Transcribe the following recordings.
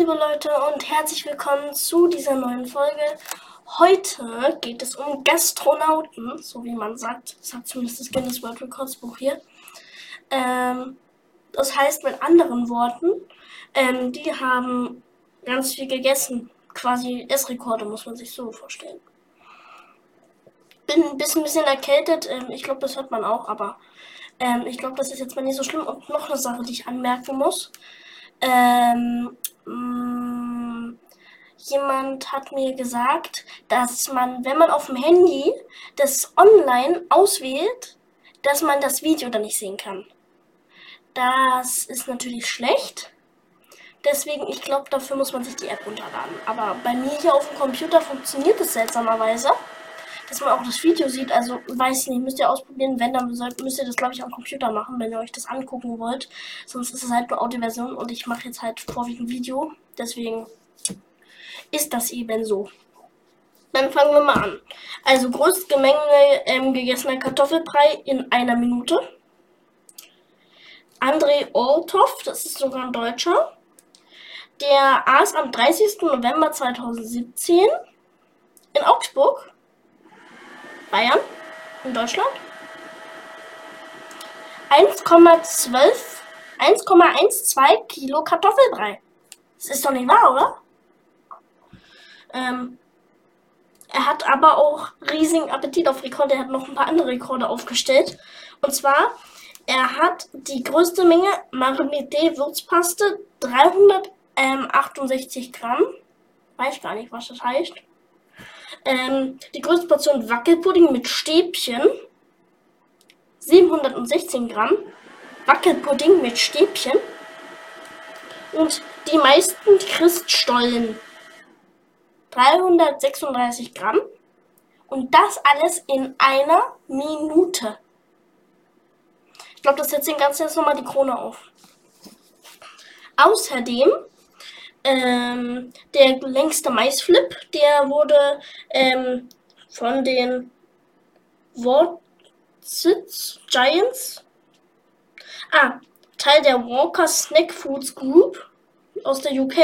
Liebe Leute und herzlich willkommen zu dieser neuen Folge. Heute geht es um Gastronauten, so wie man sagt. Das sagt zumindest das Guinness World Records Buch hier. Ähm, das heißt mit anderen Worten, ähm, die haben ganz viel gegessen. Quasi Essrekorde muss man sich so vorstellen. Bin ein bisschen, ein bisschen erkältet, ähm, ich glaube, das hört man auch, aber ähm, ich glaube, das ist jetzt mal nicht so schlimm. Und noch eine Sache, die ich anmerken muss. Ähm, mh, mm, jemand hat mir gesagt, dass man, wenn man auf dem Handy das online auswählt, dass man das Video dann nicht sehen kann. Das ist natürlich schlecht. Deswegen, ich glaube, dafür muss man sich die App runterladen. Aber bei mir hier auf dem Computer funktioniert es seltsamerweise dass man auch das Video sieht. Also weiß nicht, müsst ihr ausprobieren. Wenn, dann müsst ihr das, glaube ich, am Computer machen, wenn ihr euch das angucken wollt. Sonst ist es halt nur Audioversion und ich mache jetzt halt vorwiegend Video. Deswegen ist das eben so. Dann fangen wir mal an. Also größtes Gemenge ähm, gegessener Kartoffelbrei in einer Minute. André Olthoff, das ist sogar ein Deutscher. Der aß am 30. November 2017 in Augsburg Bayern in Deutschland. 1,12 1,12 Kilo Kartoffelbrei. Das ist doch nicht wahr, oder? Ähm, er hat aber auch riesigen Appetit auf Rekorde. Er hat noch ein paar andere Rekorde aufgestellt. Und zwar, er hat die größte Menge Marmite Würzpaste, 368 Gramm. Weiß gar nicht, was das heißt. Ähm, die größte Portion Wackelpudding mit Stäbchen. 716 Gramm. Wackelpudding mit Stäbchen. Und die meisten Christstollen. 336 Gramm. Und das alles in einer Minute. Ich glaube, das setzt den ganzen jetzt nochmal die Krone auf. Außerdem ähm, der längste Maisflip, der wurde ähm, von den Wortsitz Giants, ah, Teil der Walker Snack Foods Group aus der UK,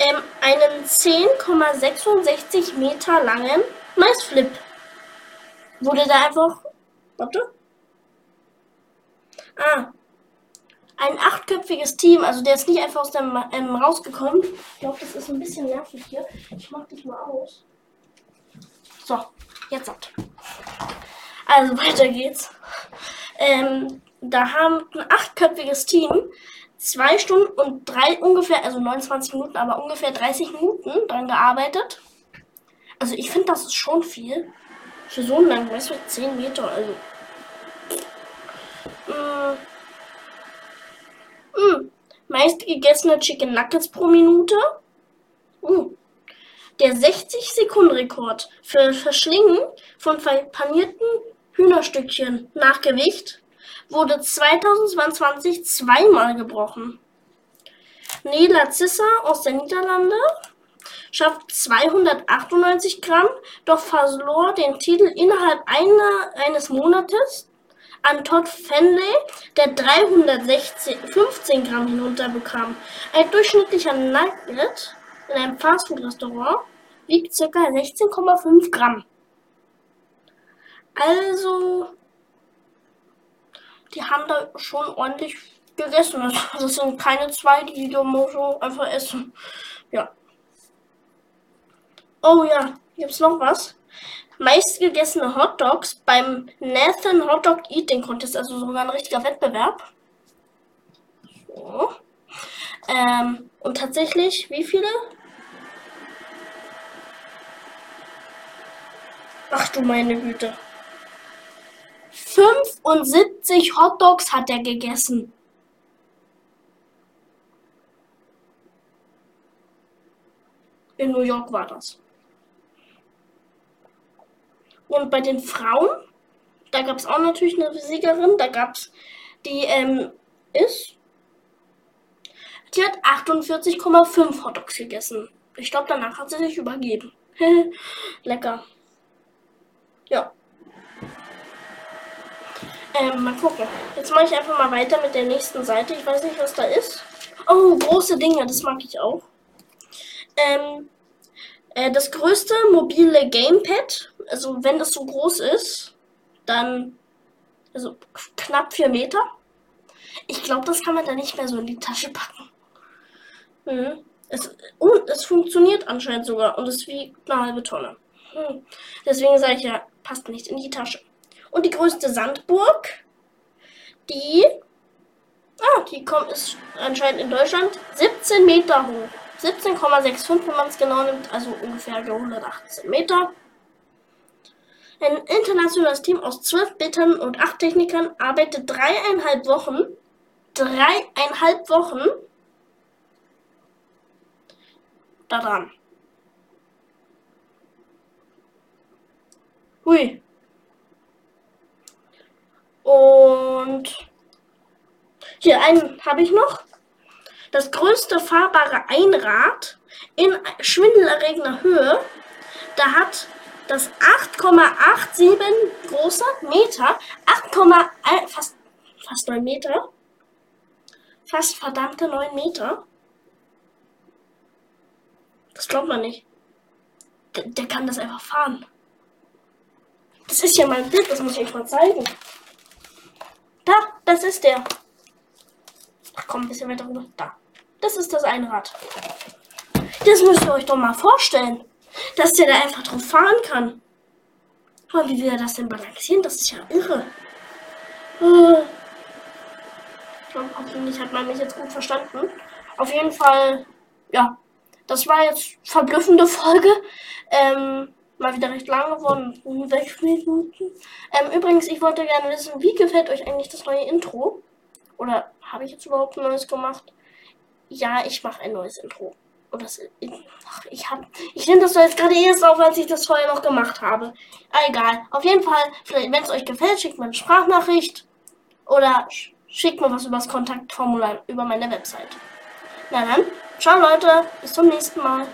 ähm, einen 10,66 Meter langen Maisflip. Wurde da einfach, warte, ah, ein achtköpfiges Team, also der ist nicht einfach aus dem ähm, rausgekommen. Ich glaube, das ist ein bisschen nervig hier. Ich mach dich mal aus. So, jetzt ab. Also weiter geht's. Ähm, da haben ein achtköpfiges Team zwei Stunden und drei ungefähr, also 29 Minuten, aber ungefähr 30 Minuten dran gearbeitet. Also ich finde, das ist schon viel. Für so einen langen, du, 10 Meter, also. Mh. Mm. Meist gegessene Chicken Nuggets pro Minute. Mm. Der 60-Sekunden-Rekord für Verschlingen von panierten Hühnerstückchen nach Gewicht wurde 2022 zweimal gebrochen. Nela Zisser aus der Niederlande schafft 298 Gramm, doch verlor den Titel innerhalb einer, eines Monates an Todd Fenley, der 315 Gramm hinunterbekam. Ein durchschnittlicher Nugget in einem Fastfood-Restaurant wiegt ca. 16,5 Gramm. Also, die haben da schon ordentlich gegessen. Also, das sind keine zwei, die die so einfach essen. Ja. Oh ja, gibt's noch was? Meistgegessene Hotdogs beim Nathan Hotdog Eating Contest, also sogar ein richtiger Wettbewerb. So. Ähm, und tatsächlich, wie viele? Ach du meine Güte. 75 Hotdogs hat er gegessen. In New York war das. Und bei den Frauen, da gab es auch natürlich eine Siegerin. Da gab es die ähm, ist. Die hat 48,5 Hotdogs gegessen. Ich glaube, danach hat sie sich übergeben. Lecker. Ja. Ähm, mal gucken. Jetzt mache ich einfach mal weiter mit der nächsten Seite. Ich weiß nicht, was da ist. Oh, große Dinge, das mag ich auch. Ähm, äh, das größte mobile Gamepad, also wenn das so groß ist, dann also knapp vier Meter. Ich glaube, das kann man da nicht mehr so in die Tasche packen. Mhm. Es, und es funktioniert anscheinend sogar und es wiegt eine halbe Tonne. Mhm. Deswegen sage ich ja, passt nicht in die Tasche. Und die größte Sandburg, die, ah, die kommt, ist anscheinend in Deutschland 17 Meter hoch. 17,65, wenn man es genau nimmt, also ungefähr 118 Meter. Ein internationales Team aus zwölf Bittern und acht Technikern arbeitet dreieinhalb Wochen, dreieinhalb Wochen daran. Hui. Und hier einen habe ich noch. Das größte fahrbare Einrad in schwindelerregender Höhe. Da hat das 8,87 großer Meter, 8, fast, fast 9 Meter, fast verdammte 9 Meter. Das glaubt man nicht. Der, der kann das einfach fahren. Das ist ja mein Bild, das muss ich euch mal zeigen. Da, das ist der. Ach komm, ein bisschen weiter rüber. Da. Das ist das Einrad. Das müsst ihr euch doch mal vorstellen dass der da einfach drauf fahren kann. Aber wie will er das denn balancieren? Das ist ja irre. Äh, hoffentlich hat man mich jetzt gut verstanden. Auf jeden Fall, ja, das war jetzt verblüffende Folge. Ähm, mal wieder recht lang geworden. Sechs Minuten. Ähm, übrigens, ich wollte gerne wissen, wie gefällt euch eigentlich das neue Intro? Oder habe ich jetzt überhaupt ein neues gemacht? Ja, ich mache ein neues Intro. Und das, ach, ich habe, ich nehme das so jetzt gerade erst auf, als ich das vorher noch gemacht habe. Ah, egal. Auf jeden Fall, wenn es euch gefällt, schickt mir eine Sprachnachricht oder schickt mir was über das Kontaktformular über meine Website. Na dann, ciao Leute, bis zum nächsten Mal.